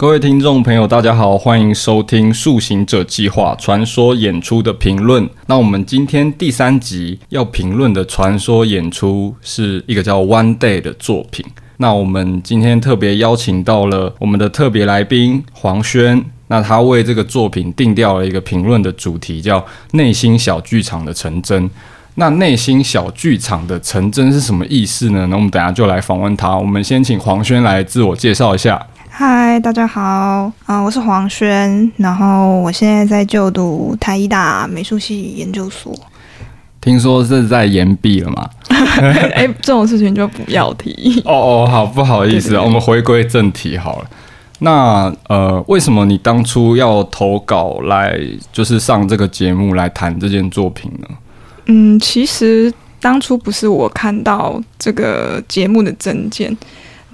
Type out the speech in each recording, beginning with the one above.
各位听众朋友，大家好，欢迎收听《速行者计划》传说演出的评论。那我们今天第三集要评论的传说演出是一个叫《One Day》的作品。那我们今天特别邀请到了我们的特别来宾黄轩，那他为这个作品定调了一个评论的主题，叫“内心小剧场的成真”。那“内心小剧场的成真”是什么意思呢？那我们等下就来访问他。我们先请黄轩来自我介绍一下。嗨，大家好，啊、呃，我是黄轩，然后我现在在就读台艺大美术系研究所。听说是在延毕了吗？哎，这种事情就不要提。哦哦，好，不好意思，对对对，我们回归正题好了。那呃，为什么你当初要投稿来，就是上这个节目来谈这件作品呢？嗯，其实当初不是我看到这个节目的证件。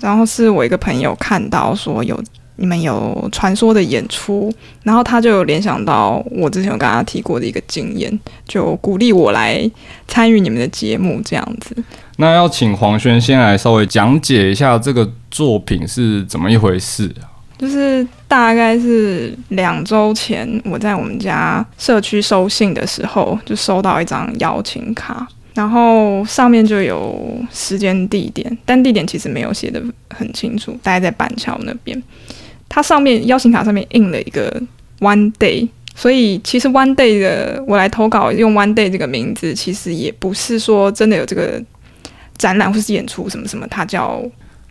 然后是我一个朋友看到说有你们有传说的演出，然后他就有联想到我之前有跟他提过的一个经验，就鼓励我来参与你们的节目这样子。那要请黄轩先来稍微讲解一下这个作品是怎么一回事啊？就是大概是两周前我在我们家社区收信的时候，就收到一张邀请卡。然后上面就有时间地点，但地点其实没有写的很清楚，大概在板桥那边。它上面邀请卡上面印了一个 One Day，所以其实 One Day 的我来投稿用 One Day 这个名字，其实也不是说真的有这个展览或是演出什么什么，它叫。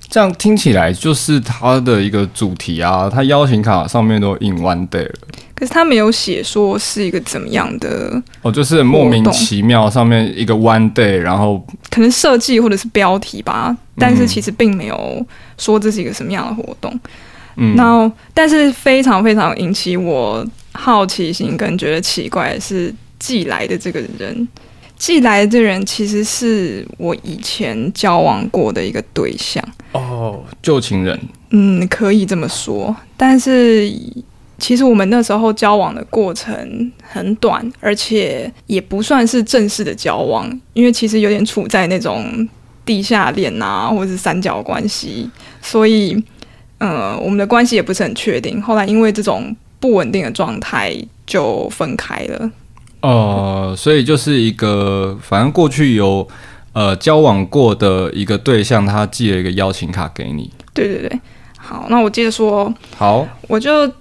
这样听起来就是它的一个主题啊，它邀请卡上面都印 One Day 了，可是他没有写说是一个怎么样的哦，就是莫名其妙上面一个 One Day，然后可能设计或者是标题吧，但是其实并没有说这是一个什么样的活动。嗯，然后但是非常非常引起我好奇心跟觉得奇怪的是寄来的这个人。寄来的这人其实是我以前交往过的一个对象哦，旧情人。嗯，可以这么说。但是其实我们那时候交往的过程很短，而且也不算是正式的交往，因为其实有点处在那种地下恋啊，或者是三角关系，所以呃，我们的关系也不是很确定。后来因为这种不稳定的状态，就分开了。呃，所以就是一个，反正过去有呃交往过的一个对象，他寄了一个邀请卡给你。对对对，好，那我接着说。好，我就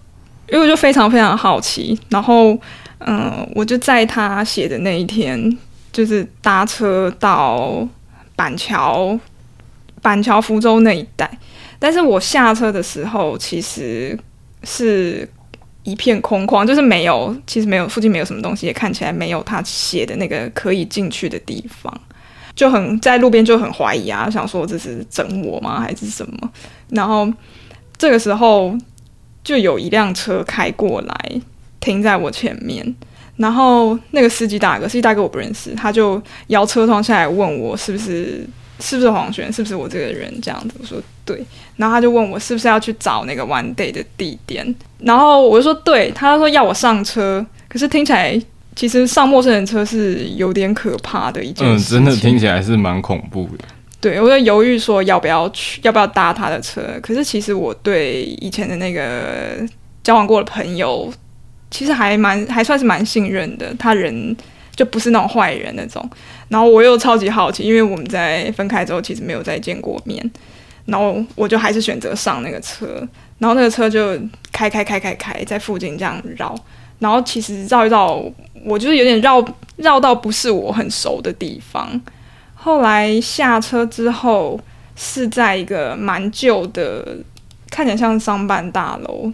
因为我就非常非常好奇，然后嗯、我就在他写的那一天，就是搭车到板桥、板桥福州那一带，但是我下车的时候其实是。一片空旷，就是没有，其实没有，附近没有什么东西，也看起来没有他写的那个可以进去的地方，就很在路边就很怀疑啊，想说这是整我吗，还是什么？然后这个时候就有一辆车开过来，停在我前面，然后那个司机大哥，司机大哥我不认识，他就摇车窗下来问我是不是。是不是黄轩？是不是我这个人？这样子，我说对。然后他就问我是不是要去找那个 One Day 的地点。然后我就说对。他说要我上车，可是听起来其实上陌生人车是有点可怕的一件事。嗯，真的听起来是蛮恐怖的。对，我在犹豫说要不要去，要不要搭他的车。可是其实我对以前的那个交往过的朋友，其实还蛮还算是蛮信任的。他人。就不是那种坏人那种，然后我又超级好奇，因为我们在分开之后其实没有再见过面，然后我就还是选择上那个车，然后那个车就开开开开开在附近这样绕，然后其实绕一绕，我就是有点绕绕到不是我很熟的地方，后来下车之后是在一个蛮旧的，看起来像商办大楼，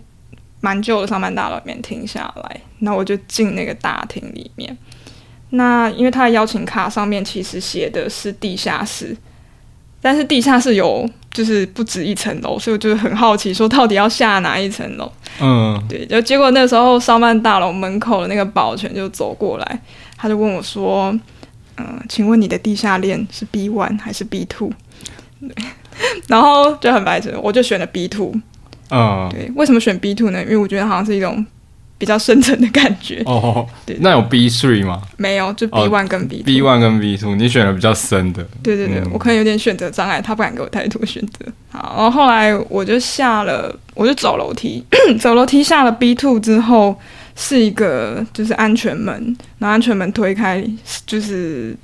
蛮旧的商办大楼里面停下来，那我就进那个大厅里面。那因为他的邀请卡上面其实写的是地下室，但是地下室有就是不止一层楼，所以我就是很好奇，说到底要下哪一层楼？嗯，对，就结果那时候商办大楼门口的那个保全就走过来，他就问我说：“嗯、呃，请问你的地下恋是 B one 还是 B two？”，然后就很白痴，我就选了 B two。嗯，对，为什么选 B two 呢？因为我觉得好像是一种。比较深层的感觉。哦，对，那有 B three 吗？没有，就 B one 跟 B。B one 跟 B two，你选了比较深的。对对对，嗯、我可能有点选择障碍，他不敢给我太多选择。好，然后后来我就下了，我就走楼梯，走楼梯下了 B two 之后，是一个就是安全门，然后安全门推开，就是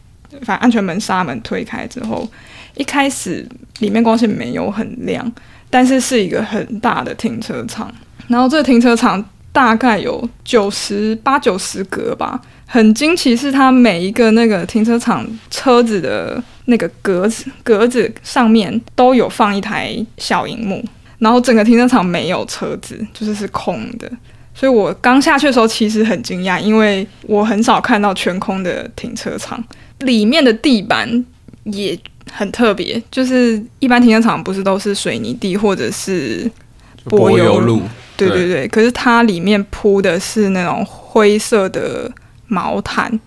反正安全门纱门推开之后，一开始里面光线没有很亮，但是是一个很大的停车场，然后这个停车场。大概有九十八九十格吧，很惊奇是它每一个那个停车场车子的那个格子格子上面都有放一台小荧幕，然后整个停车场没有车子，就是是空的。所以我刚下去的时候其实很惊讶，因为我很少看到全空的停车场，里面的地板也很特别，就是一般停车场不是都是水泥地或者是柏油路。对对对，可是它里面铺的是那种灰色的毛毯，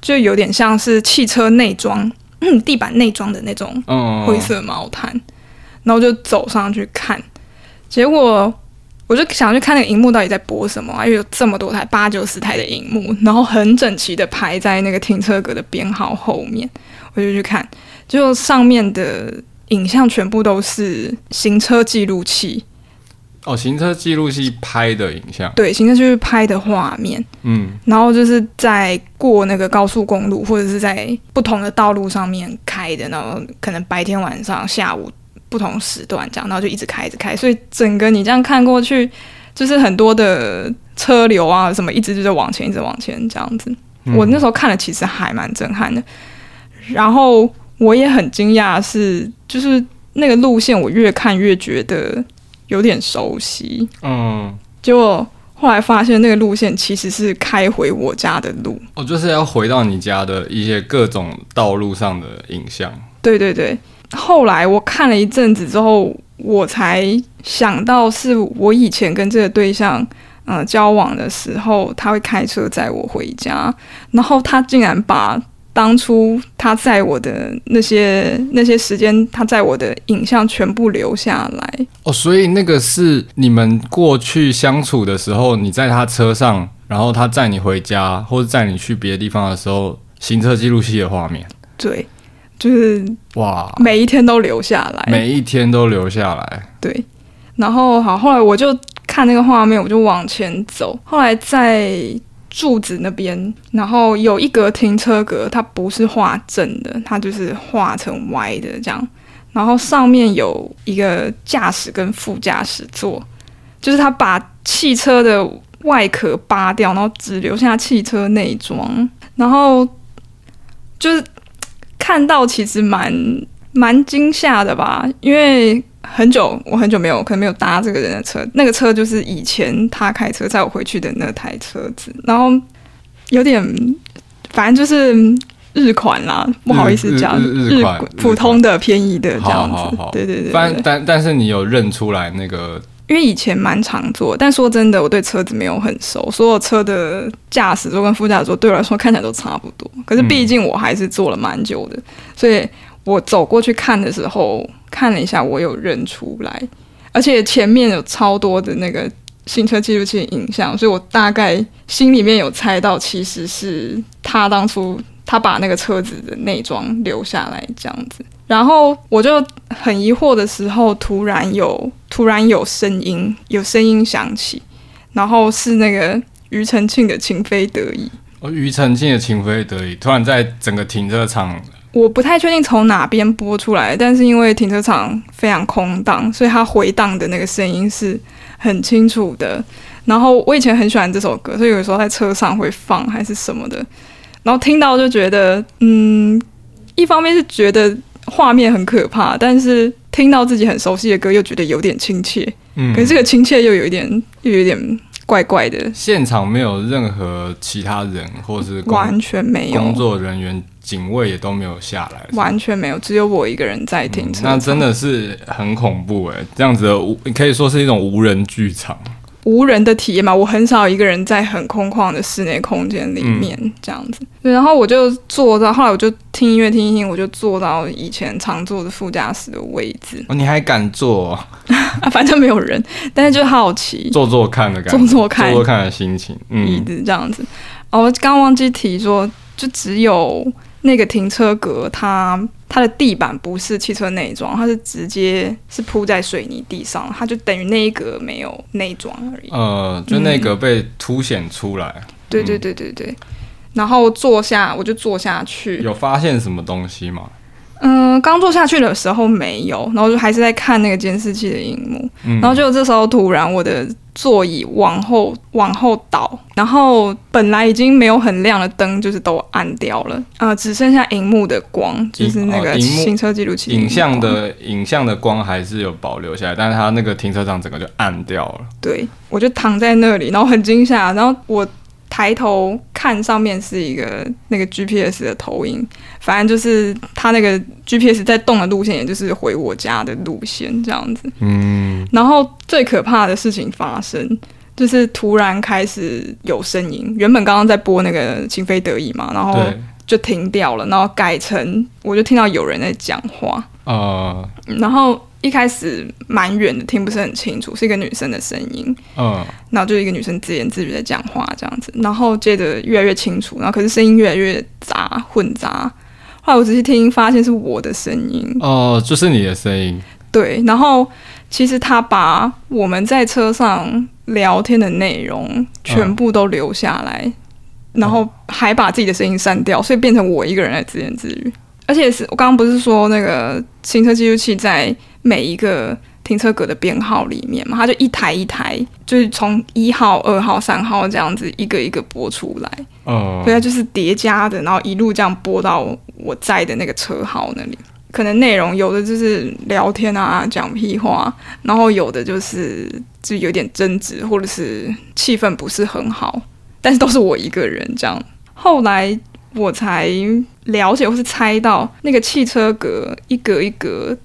就有点像是汽车内装、嗯、地板内装的那种灰色毛毯。嗯、然后就走上去看，结果我就想去看那个荧幕到底在播什么啊？因为有这么多台八九十台的荧幕，然后很整齐的排在那个停车格的编号后面，我就去看，就上面的影像全部都是行车记录器。哦，行车记录器拍的影像，对，行车记录拍的画面，嗯，然后就是在过那个高速公路或者是在不同的道路上面开的，然后可能白天、晚上、下午不同时段这样，然后就一直开、一直开，所以整个你这样看过去，就是很多的车流啊什么，一直就在往前，一直往前这样子。嗯、我那时候看了，其实还蛮震撼的。然后我也很惊讶，是就是那个路线，我越看越觉得。有点熟悉，嗯，结果后来发现那个路线其实是开回我家的路，哦，就是要回到你家的一些各种道路上的影像。对对对，后来我看了一阵子之后，我才想到是我以前跟这个对象，呃，交往的时候，他会开车载我回家，然后他竟然把。当初他载我的那些那些时间，他在我的影像全部留下来哦，所以那个是你们过去相处的时候，你在他车上，然后他载你回家或者载你去别的地方的时候，行车记录器的画面。对，就是哇，每一天都留下来，每一天都留下来。对，然后好，后来我就看那个画面，我就往前走，后来在。柱子那边，然后有一格停车格，它不是画正的，它就是画成歪的这样。然后上面有一个驾驶跟副驾驶座，就是他把汽车的外壳扒掉，然后只留下汽车内装。然后就是看到其实蛮蛮惊吓的吧，因为。很久，我很久没有，可能没有搭这个人的车。那个车就是以前他开车载我回去的那台车子，然后有点，反正就是日款啦，不好意思讲，日日款，普通的便宜的这样子。对对对。但但但是你有认出来那个？因为以前蛮常坐，但说真的，我对车子没有很熟，所有车的驾驶座跟副驾驶座对我来说看起来都差不多。可是毕竟我还是坐了蛮久的，所以。我走过去看的时候，看了一下，我有认出来，而且前面有超多的那个行车记录器影像，所以我大概心里面有猜到，其实是他当初他把那个车子的内装留下来这样子。然后我就很疑惑的时候，突然有突然有声音，有声音响起，然后是那个庾澄庆的《情非得已》。哦，庾澄庆的《情非得已》突然在整个停车场。我不太确定从哪边播出来，但是因为停车场非常空荡，所以它回荡的那个声音是很清楚的。然后我以前很喜欢这首歌，所以有时候在车上会放还是什么的。然后听到就觉得，嗯，一方面是觉得画面很可怕，但是听到自己很熟悉的歌又觉得有点亲切。嗯，可是这个亲切又有一点，又有一点怪怪的。现场没有任何其他人，或是完全没有工作人员。警卫也都没有下来，完全没有，只有我一个人在听。嗯，那真的是很恐怖哎，这样子的无可以说是一种无人剧场。无人的体验嘛，我很少一个人在很空旷的室内空间里面这样子。对，然后我就坐到，后来我就听音乐听一听，我就坐到以前常坐的副驾驶的位置。哦，你还敢坐？啊，反正没有人，但是就好奇，坐坐看的感觉，坐坐看，坐坐看的心情，嗯，椅子这样子。哦，我刚忘记提说，就只有那个停车格，它它的地板不是汽车内装，它是直接是铺在水泥地上，它就等于那一格没有内装而已。呃，就那个被凸显出来。嗯、对对对对对。然后坐下，我就坐下去。有发现什么东西吗？嗯，刚坐下去的时候没有，然后就还是在看那个监视器的荧幕，嗯、然后就这时候突然我的座椅往后往后倒，然后本来已经没有很亮的灯就是都暗掉了，呃，只剩下荧幕的光，就是那个行车记录器影像的影像的光还是有保留下来，但是它那个停车场整个就暗掉了。对，我就躺在那里，然后很惊吓，然后我。抬头看上面是一个那个 GPS 的投影，反正就是它那个 GPS 在动的路线，也就是回我家的路线这样子。嗯，然后最可怕的事情发生，就是突然开始有声音。原本刚刚在播那个《情非得已》嘛，然后就停掉了，然后改成我就听到有人在讲话。呃，然后。一开始蛮远的，听不是很清楚，是一个女生的声音。嗯，然后就是一个女生自言自语在讲话这样子，然后接着越来越清楚，然后可是声音越来越杂混杂。后来我仔细听，发现是我的声音。哦，就是你的声音。对，然后其实他把我们在车上聊天的内容全部都留下来，嗯、然后还把自己的声音删掉，所以变成我一个人在自言自语。而且是我刚刚不是说那个行车记录器在每一个停车格的编号里面嘛，它就一台一台，就是从一号、二号、三号这样子一个一个播出来。哦，所以它就是叠加的，然后一路这样播到我在的那个车号那里。可能内容有的就是聊天啊，讲屁话，然后有的就是就有点争执，或者是气氛不是很好，但是都是我一个人这样。后来。我才了解或是猜到，那个汽车格一格一格，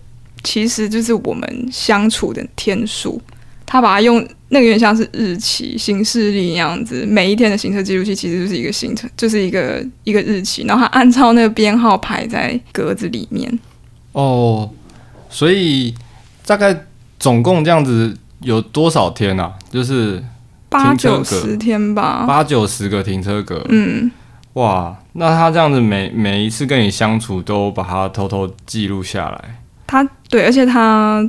其实就是我们相处的天数。他把它用那个有点像是日期、行事历那样子，每一天的行车记录器其实就是一个行程，就是一个一个日期，然后他按照那个编号排在格子里面。哦，所以大概总共这样子有多少天啊？就是八九十天吧，八九十个停车格。嗯。哇，那他这样子每每一次跟你相处都把它偷偷记录下来。他对，而且他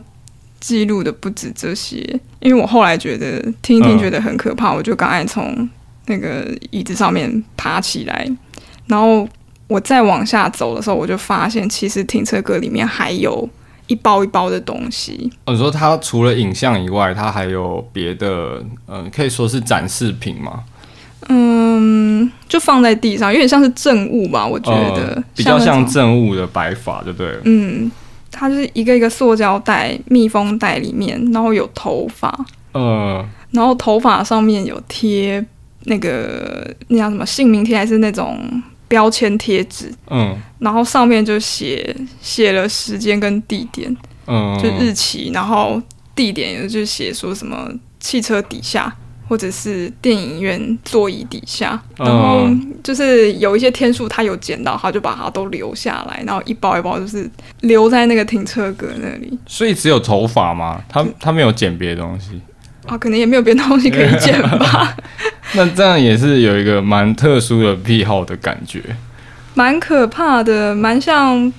记录的不止这些，因为我后来觉得听一听觉得很可怕，嗯、我就赶快从那个椅子上面爬起来，然后我再往下走的时候，我就发现其实停车格里面还有一包一包的东西。哦，你说他除了影像以外，他还有别的，嗯，可以说是展示品吗？嗯，就放在地上，有点像是证物吧，我觉得、呃、比较像证物的摆法，就对了。嗯，它就是一个一个塑胶袋、密封袋里面，然后有头发，嗯，然后头发上面有贴那个那叫什么姓名贴，还是那种标签贴纸？嗯，然后上面就写写了时间跟地点，嗯，就日期，然后地点也就写说什么汽车底下。或者是电影院座椅底下，然后就是有一些天数他有捡到，他就把它都留下来，然后一包一包就是留在那个停车格那里。所以只有头发吗？他他没有捡别的东西啊？可能也没有别的东西可以捡吧。那这样也是有一个蛮特殊的癖好的感觉，蛮可怕的，蛮像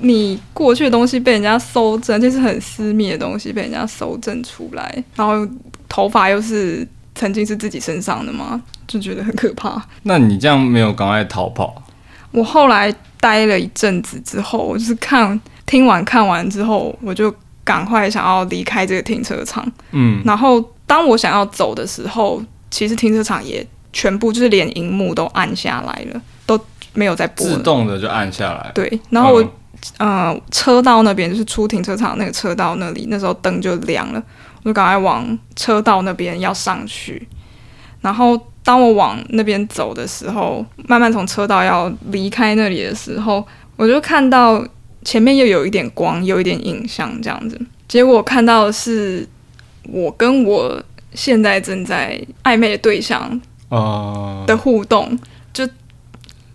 你过去的东西被人家搜证，就是很私密的东西被人家搜证出来，然后头发又是。曾经是自己身上的吗？就觉得很可怕。那你这样没有赶快逃跑？我后来待了一阵子之后，我就是看听完看完之后，我就赶快想要离开这个停车场。嗯，然后当我想要走的时候，其实停车场也全部就是连荧幕都按下来了，都没有在播，自动的就按下来。对，然后我、嗯、呃车道那边就是出停车场那个车道那里，那时候灯就亮了。我就赶快往车道那边要上去，然后当我往那边走的时候，慢慢从车道要离开那里的时候，我就看到前面又有一点光，有一点影像这样子。结果看到的是我跟我现在正在暧昧的对象呃的互动，呃、就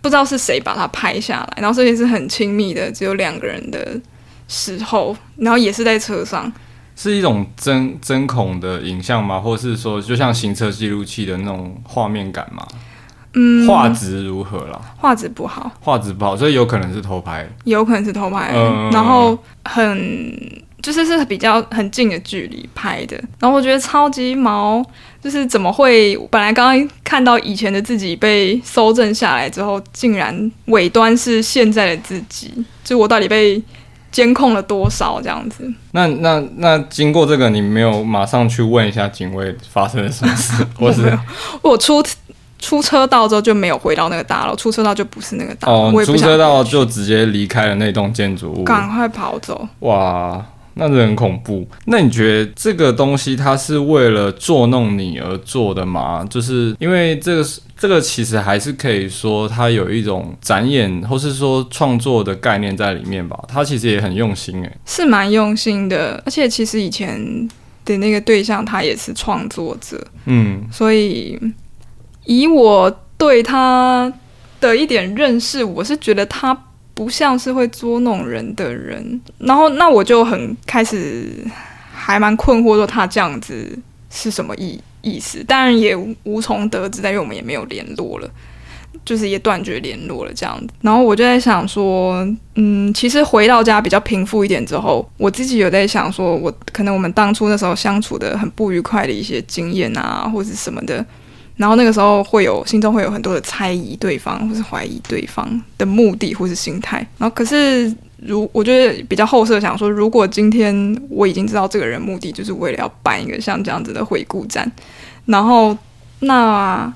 不知道是谁把它拍下来，然后这也是很亲密的，只有两个人的时候，然后也是在车上，是一种针针孔的影像吗？或是说就像行车记录器的那种画面感吗？嗯，画质如何啦？画质不好，画质不好，所以有可能是偷拍，有可能是偷拍，嗯、然后很就是是比较很近的距离拍的，然后我觉得超级毛，就是怎么会？本来刚刚看到以前的自己被搜证下来之后，竟然尾端是现在的自己，就我到底被监控了多少这样子？那那那经过这个，你没有马上去问一下警卫发生了什么事？我是我，我出。出车道之后就没有回到那个大楼，出车道就不是那个大楼。哦，出车道就直接离开了那栋建筑物，赶快跑走。哇，那是很恐怖。那你觉得这个东西它是为了捉弄你而做的吗？就是因为这个这个其实还是可以说它有一种展演或是说创作的概念在里面吧。它其实也很用心诶，是蛮用心的。而且其实以前的那个对象他也是创作者，嗯，所以。以我对他的一点认识，我是觉得他不像是会捉弄人的人。然后，那我就很开始还蛮困惑，说他这样子是什么意意思？当然也无从得知，因为我们也没有联络了，就是也断绝联络了这样子。然后我就在想说，嗯，其实回到家比较平复一点之后，我自己有在想说，我可能我们当初那时候相处的很不愉快的一些经验啊，或者什么的。然后那个时候会有心中会有很多的猜疑对方，或是怀疑对方的目的或是心态。然后可是如我觉得比较后设想说，如果今天我已经知道这个人目的就是为了要办一个像这样子的回顾展，然后那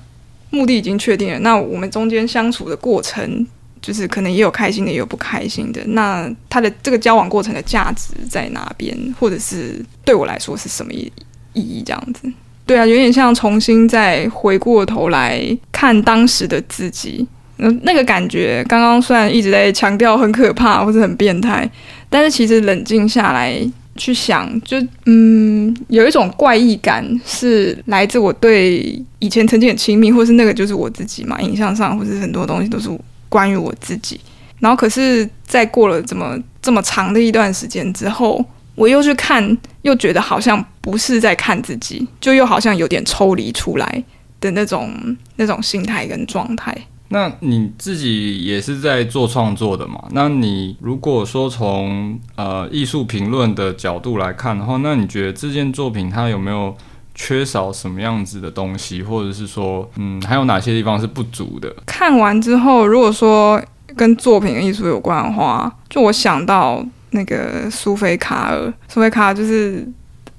目的已经确定了，那我们中间相处的过程就是可能也有开心的，也有不开心的。那他的这个交往过程的价值在哪边，或者是对我来说是什么意意义？这样子。对啊，有点像重新再回过头来看当时的自己，那，那个感觉。刚刚虽然一直在强调很可怕或者很变态，但是其实冷静下来去想，就嗯，有一种怪异感，是来自我对以前曾经很亲密，或是那个就是我自己嘛，影像上或是很多东西都是关于我自己。然后可是，在过了这么这么长的一段时间之后。我又去看，又觉得好像不是在看自己，就又好像有点抽离出来的那种那种心态跟状态。那你自己也是在做创作的嘛？那你如果说从呃艺术评论的角度来看的话，那你觉得这件作品它有没有缺少什么样子的东西，或者是说，嗯，还有哪些地方是不足的？看完之后，如果说跟作品艺术有关的话，就我想到。那个苏菲卡尔，苏菲卡尔就是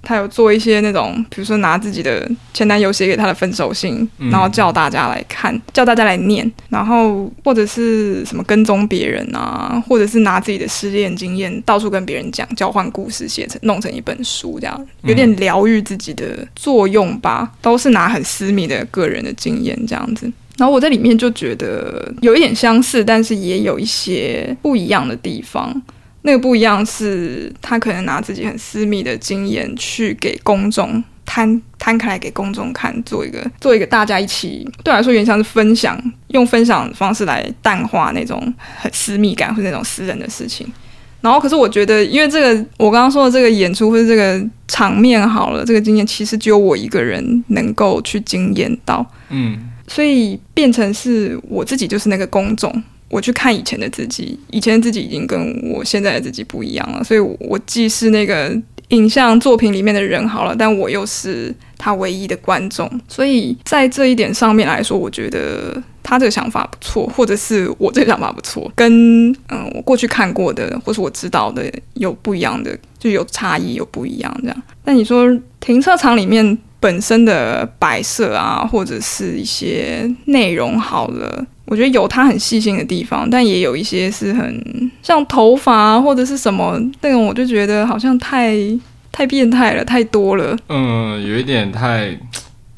他有做一些那种，比如说拿自己的前男友写给他的分手信，嗯、然后叫大家来看，叫大家来念，然后或者是什么跟踪别人啊，或者是拿自己的失恋经验到处跟别人讲，交换故事写成弄成一本书，这样有点疗愈自己的作用吧，都是拿很私密的个人的经验这样子。然后我在里面就觉得有一点相似，但是也有一些不一样的地方。那个不一样是，他可能拿自己很私密的经验去给公众摊摊开来给公众看，做一个做一个大家一起，对我来说，原像是分享，用分享的方式来淡化那种很私密感或者那种私人的事情。然后，可是我觉得，因为这个我刚刚说的这个演出或者这个场面好了，这个经验其实只有我一个人能够去经验到，嗯，所以变成是我自己就是那个公众。我去看以前的自己，以前的自己已经跟我现在的自己不一样了，所以我既是那个影像作品里面的人好了，但我又是他唯一的观众，所以在这一点上面来说，我觉得他这个想法不错，或者是我这个想法不错，跟嗯我过去看过的或是我知道的有不一样的，就有差异，有不一样这样。那你说停车场里面本身的摆设啊，或者是一些内容好了。我觉得有他很细心的地方，但也有一些是很像头发或者是什么那种，我就觉得好像太太变态了，太多了。嗯，有一点太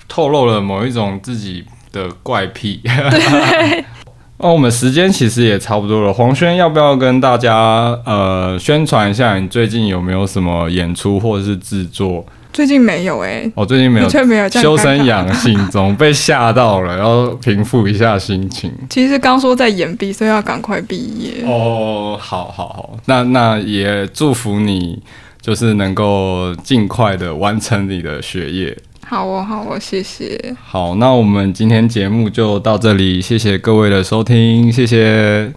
透露了某一种自己的怪癖。对。哦，我们时间其实也差不多了。黄轩，要不要跟大家呃宣传一下你最近有没有什么演出或者是制作？最近没有哎、欸，我、哦、最近没有，却没有修身养性中被吓到了，要平复一下心情。其实刚说在延毕，所以要赶快毕业。哦，好好好，那那也祝福你，就是能够尽快的完成你的学业。好哦，好哦，谢谢。好，那我们今天节目就到这里，谢谢各位的收听，谢谢。